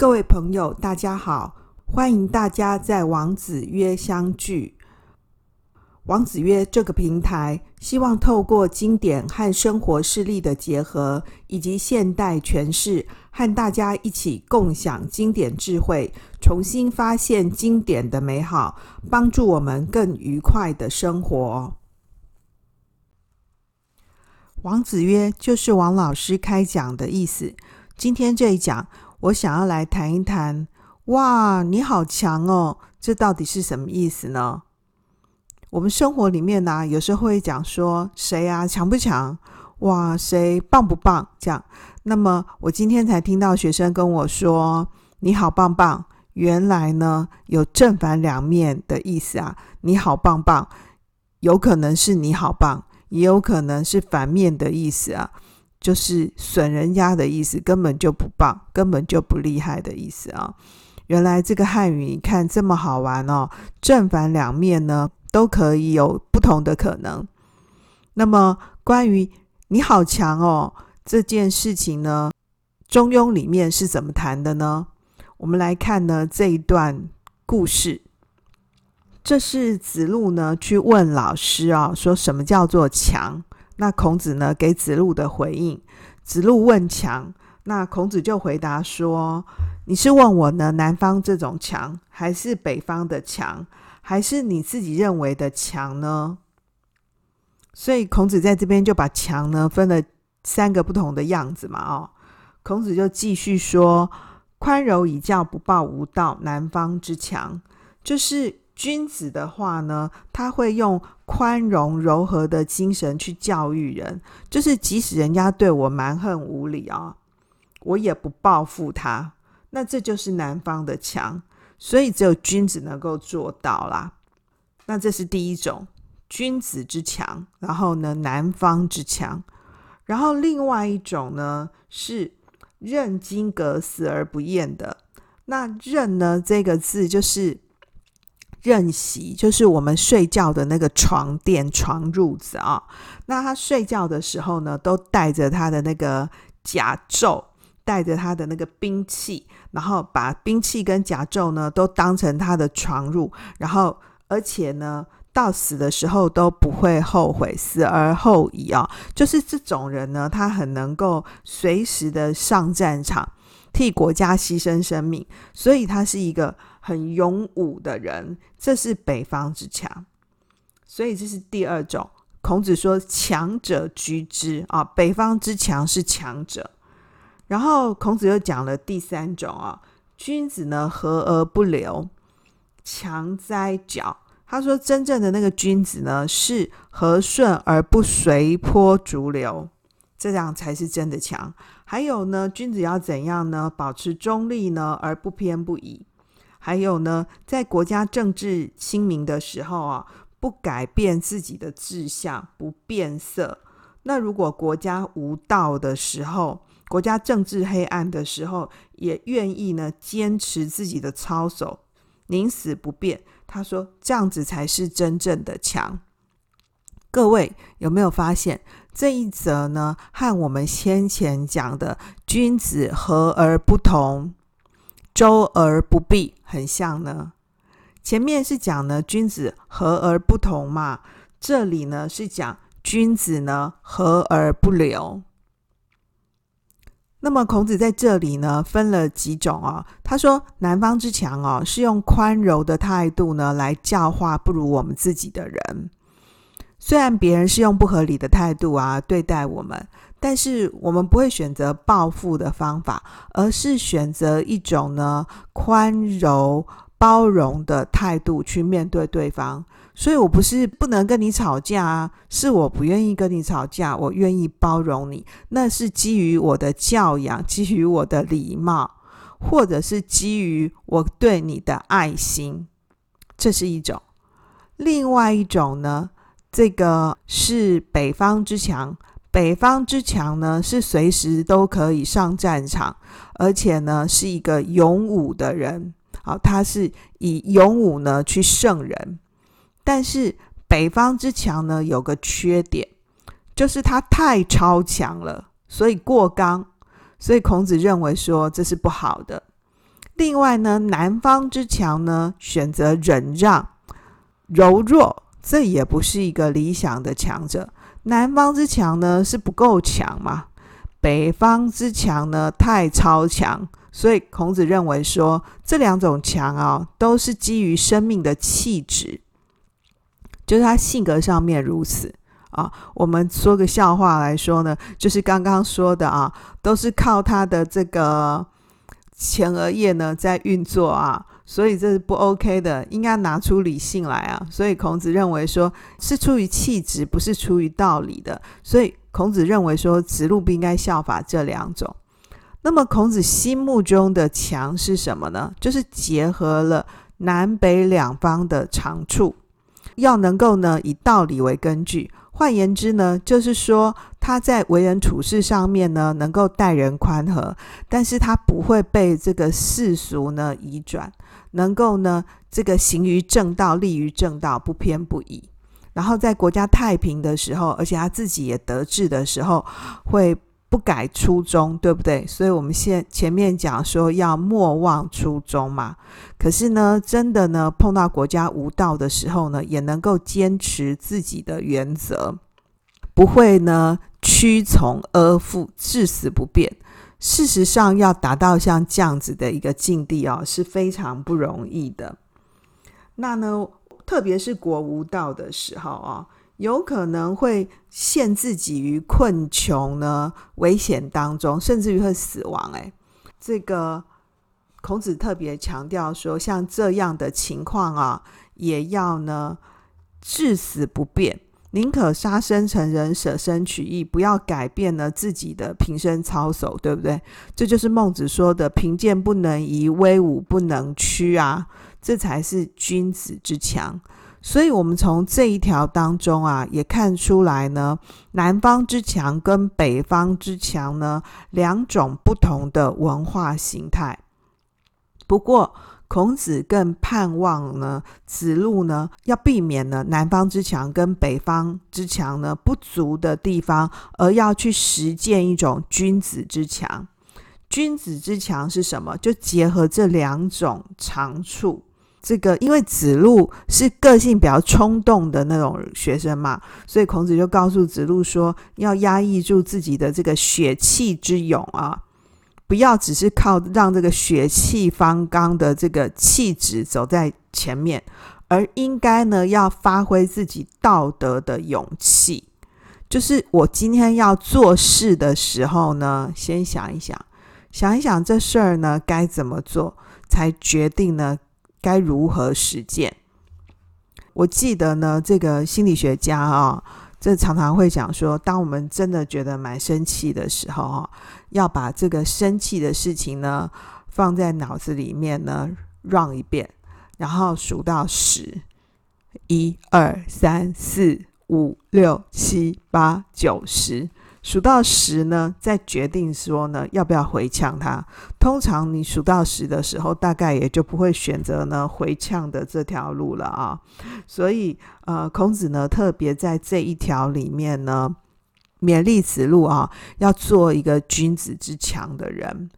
各位朋友，大家好，欢迎大家在王子曰相聚。王子曰这个平台，希望透过经典和生活事例的结合，以及现代诠释，和大家一起共享经典智慧，重新发现经典的美好，帮助我们更愉快的生活。王子曰就是王老师开讲的意思。今天这一讲。我想要来谈一谈，哇，你好强哦！这到底是什么意思呢？我们生活里面呢、有时候会讲说，谁啊，强不强？哇，谁棒不棒？这样。那么我今天才听到学生跟我说，你好棒棒。原来呢，有正反两面的意思啊。你好棒棒，有可能是你好棒，也有可能是反面的意思啊。就是损人家的意思，根本就不棒，根本就不厉害的意思啊！原来这个汉语，你看这么好玩哦，正反两面呢都可以有不同的可能。那么关于你好强哦这件事情呢，《中庸》里面是怎么谈的呢？我们来看呢这一段故事，这是子路呢去问老师啊，说什么叫做强？那孔子呢给子路的回应，子路问强，那孔子就回答说：“你是问我呢，南方这种强，还是北方的强，还是你自己认为的强呢？”所以孔子在这边就把强呢分了三个不同的样子嘛。哦，孔子就继续说：“宽容以教，不暴无道，南方之强。”就是。君子的话呢，他会用宽容柔和的精神去教育人，就是即使人家对我蛮横无理啊，我也不报复他。那这就是南方的强，所以只有君子能够做到啦。那这是第一种君子之强，然后呢，南方之强。然后另外一种呢，是任金阁死而不厌的。那任呢，这个字就是。任席就是我们睡觉的那个床垫、床褥子啊。那他睡觉的时候呢，都带着他的那个甲胄，带着他的那个兵器，然后把兵器跟甲胄呢都当成他的床褥，然后而且呢，到死的时候都不会后悔，死而后已啊。就是这种人呢，他很能够随时的上战场，替国家牺牲生命，所以他是一个。很勇武的人，这是北方之强，所以这是第二种。孔子说：“强者居之啊，北方之强是强者。”然后孔子又讲了第三种啊，君子呢和而不流，强哉矫。他说：“真正的那个君子呢，是和顺而不随波逐流，这样才是真的强。还有呢，君子要怎样呢？保持中立呢，而不偏不倚。”还有呢，在国家政治清明的时候啊，不改变自己的志向，不变色。那如果国家无道的时候，国家政治黑暗的时候，也愿意呢坚持自己的操守，宁死不变。他说这样子才是真正的强。各位有没有发现这一则呢？和我们先前讲的君子和而不同。周而不避，很像呢。前面是讲呢，君子和而不同嘛。这里呢是讲君子呢和而不流。那么孔子在这里呢分了几种啊、哦？他说南方之强哦，是用宽柔的态度呢来教化不如我们自己的人。虽然别人是用不合理的态度啊对待我们。但是我们不会选择报复的方法，而是选择一种呢宽柔包容的态度去面对对方。所以我不是不能跟你吵架啊，是我不愿意跟你吵架，我愿意包容你。那是基于我的教养，基于我的礼貌，或者是基于我对你的爱心。这是一种。另外一种呢，这个是北方之强。北方之强呢，是随时都可以上战场，而且呢是一个勇武的人。好，他是以勇武呢去胜人。但是北方之强呢有个缺点，就是他太超强了，所以过刚。所以孔子认为说这是不好的。另外呢，南方之强呢，选择忍让、柔弱，这也不是一个理想的强者。南方之强呢，是不够强嘛？北方之强呢，太超强。所以孔子认为说，这两种强啊，都是基于生命的气质，就是他性格上面如此啊。我们说个笑话来说呢，就是刚刚说的啊，都是靠他的这个前额叶呢在运作啊，所以这是不 OK 的，应该拿出理性来啊。所以孔子认为说，是出于气质，不是出于道理的。所以孔子认为说，子路不应该效法这两种。那么孔子心目中的强是什么呢？就是结合了南北两方的长处，要能够呢以道理为根据。换言之呢，就是说他在为人处事上面呢，能够待人宽和，但是他不会被这个世俗呢移转，能够呢这个行于正道，立于正道，不偏不倚。然后在国家太平的时候，而且他自己也得志的时候，会。不改初衷，对不对？所以我们现前面讲说要莫忘初衷嘛。可是呢，真的呢，碰到国家无道的时候呢，也能够坚持自己的原则，不会呢屈从阿附，至死不变。事实上，要达到像这样子的一个境地哦，是非常不容易的。那呢，特别是国无道的时候、哦。有可能会陷自己于困穷呢，危险当中，甚至于会死亡。诶，这个孔子特别强调说，像这样的情况啊，也要呢至死不变，宁可杀身成仁，舍身取义，不要改变了自己的平生操守，对不对？这就是孟子说的“贫贱不能移，威武不能屈”啊，这才是君子之强。所以，我们从这一条当中啊，也看出来呢，南方之强跟北方之强呢，两种不同的文化形态。不过，孔子更盼望呢，子路呢，要避免呢南方之强跟北方之强呢不足的地方，而要去实践一种君子之强。君子之强是什么？就结合这两种长处。这个，因为子路是个性比较冲动的那种学生嘛，所以孔子就告诉子路说，要压抑住自己的这个血气之勇啊，不要只是靠让这个血气方刚的这个气质走在前面，而应该呢要发挥自己道德的勇气。就是我今天要做事的时候呢，先想一想，想一想这事儿呢该怎么做，才决定呢。该如何实践？我记得呢，这个心理学家啊，这常常会讲说，当我们真的觉得蛮生气的时候啊，要把这个生气的事情呢放在脑子里面呢绕一遍，然后数到十，一二三四五六七八九十。数到十呢，再决定说呢，要不要回呛他。通常你数到十的时候，大概也就不会选择呢回呛的这条路了啊。所以呃，孔子呢特别在这一条里面呢，勉励子路啊，要做一个君子之强的人。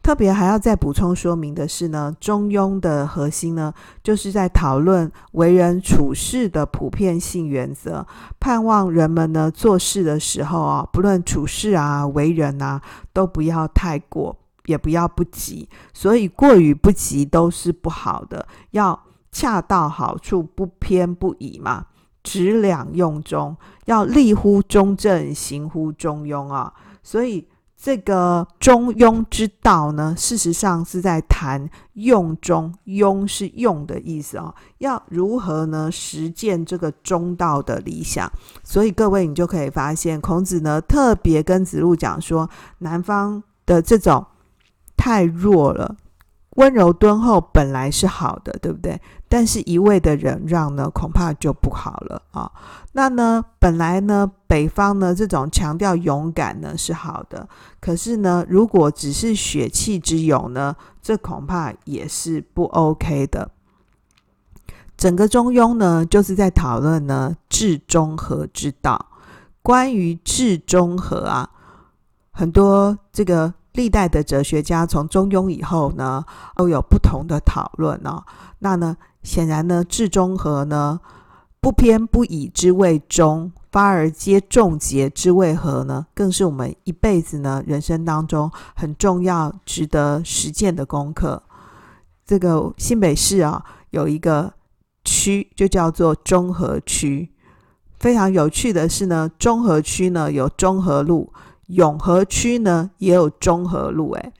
特别还要再补充说明的是呢，中庸的核心呢，就是在讨论为人处事的普遍性原则，盼望人们呢做事的时候啊，不论处事啊、为人啊，都不要太过，也不要不及。所以过与不及都是不好的，要恰到好处，不偏不倚嘛，质两用中，要立乎中正，行乎中庸啊。所以。这个中庸之道呢，事实上是在谈用中，庸是用的意思哦。要如何呢实践这个中道的理想？所以各位，你就可以发现，孔子呢特别跟子路讲说，南方的这种太弱了。温柔敦厚本来是好的，对不对？但是一味的忍让呢，恐怕就不好了啊。那呢，本来呢，北方呢这种强调勇敢呢是好的，可是呢，如果只是血气之勇呢，这恐怕也是不 OK 的。整个中庸呢，就是在讨论呢治中和之道。关于治中和啊，很多这个。历代的哲学家从中庸以后呢，都有不同的讨论哦。那呢，显然呢，至中和呢，不偏不倚之谓中，发而皆众结之谓和呢，更是我们一辈子呢人生当中很重要、值得实践的功课。这个新北市啊，有一个区就叫做中和区。非常有趣的是呢，中和区呢有中和路，永和区呢也有中和路。诶，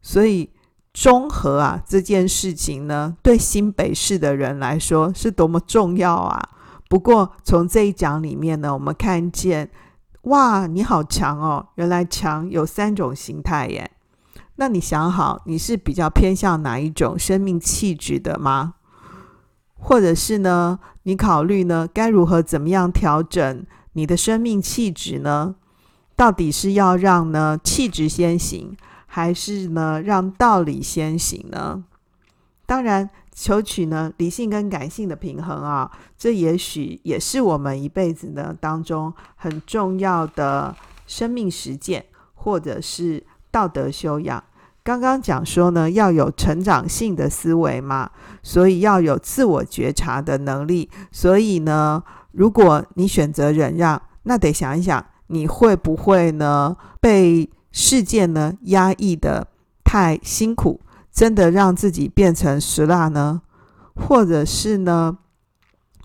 所以中和啊这件事情呢，对新北市的人来说是多么重要啊！不过从这一讲里面呢，我们看见，哇，你好强哦！原来强有三种形态耶。那你想好，你是比较偏向哪一种生命气质的吗？或者是呢，你考虑呢，该如何怎么样调整你的生命气质呢？到底是要让呢气质先行，还是呢让道理先行呢？当然，求取呢理性跟感性的平衡啊，这也许也是我们一辈子呢当中很重要的生命实践，或者是道德修养。刚刚讲说呢，要有成长性的思维嘛，所以要有自我觉察的能力。所以呢，如果你选择忍让，那得想一想，你会不会呢被事件呢压抑的太辛苦，真的让自己变成石蜡呢？或者是呢，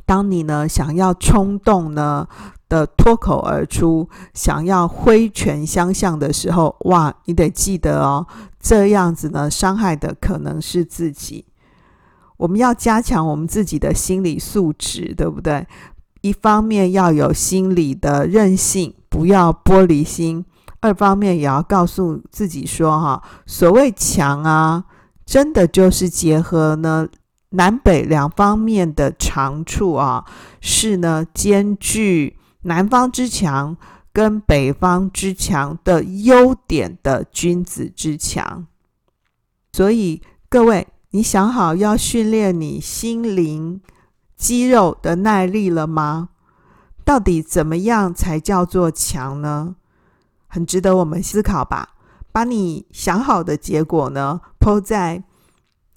当你呢想要冲动呢？的脱口而出，想要挥拳相向的时候，哇，你得记得哦，这样子呢，伤害的可能是自己。我们要加强我们自己的心理素质，对不对？一方面要有心理的韧性，不要玻璃心；二方面也要告诉自己说，哈，所谓强啊，真的就是结合呢南北两方面的长处啊，是呢兼具。南方之强跟北方之强的优点的君子之强，所以各位，你想好要训练你心灵肌肉的耐力了吗？到底怎么样才叫做强呢？很值得我们思考吧。把你想好的结果呢抛在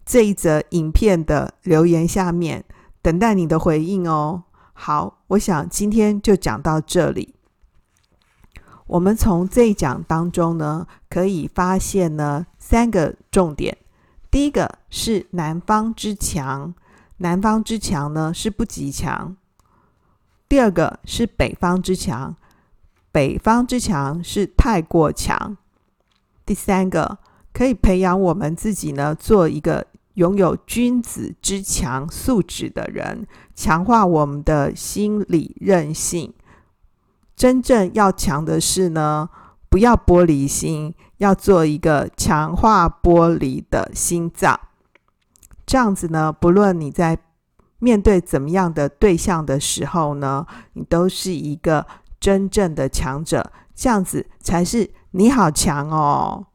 这一则影片的留言下面，等待你的回应哦。好，我想今天就讲到这里。我们从这一讲当中呢，可以发现呢三个重点。第一个是南方之强，南方之强呢是不极强；第二个是北方之强，北方之强是太过强；第三个可以培养我们自己呢，做一个。拥有君子之强素质的人，强化我们的心理韧性。真正要强的是呢，不要玻璃心，要做一个强化玻璃的心脏。这样子呢，不论你在面对怎么样的对象的时候呢，你都是一个真正的强者。这样子才是你好强哦。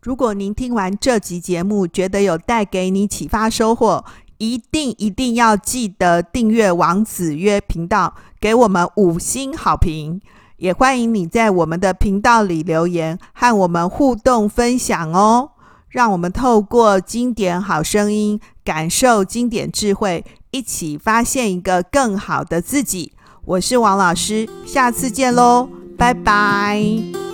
如果您听完这集节目，觉得有带给你启发收获，一定一定要记得订阅王子约频道，给我们五星好评。也欢迎你在我们的频道里留言，和我们互动分享哦。让我们透过经典好声音，感受经典智慧，一起发现一个更好的自己。我是王老师，下次见喽，拜拜。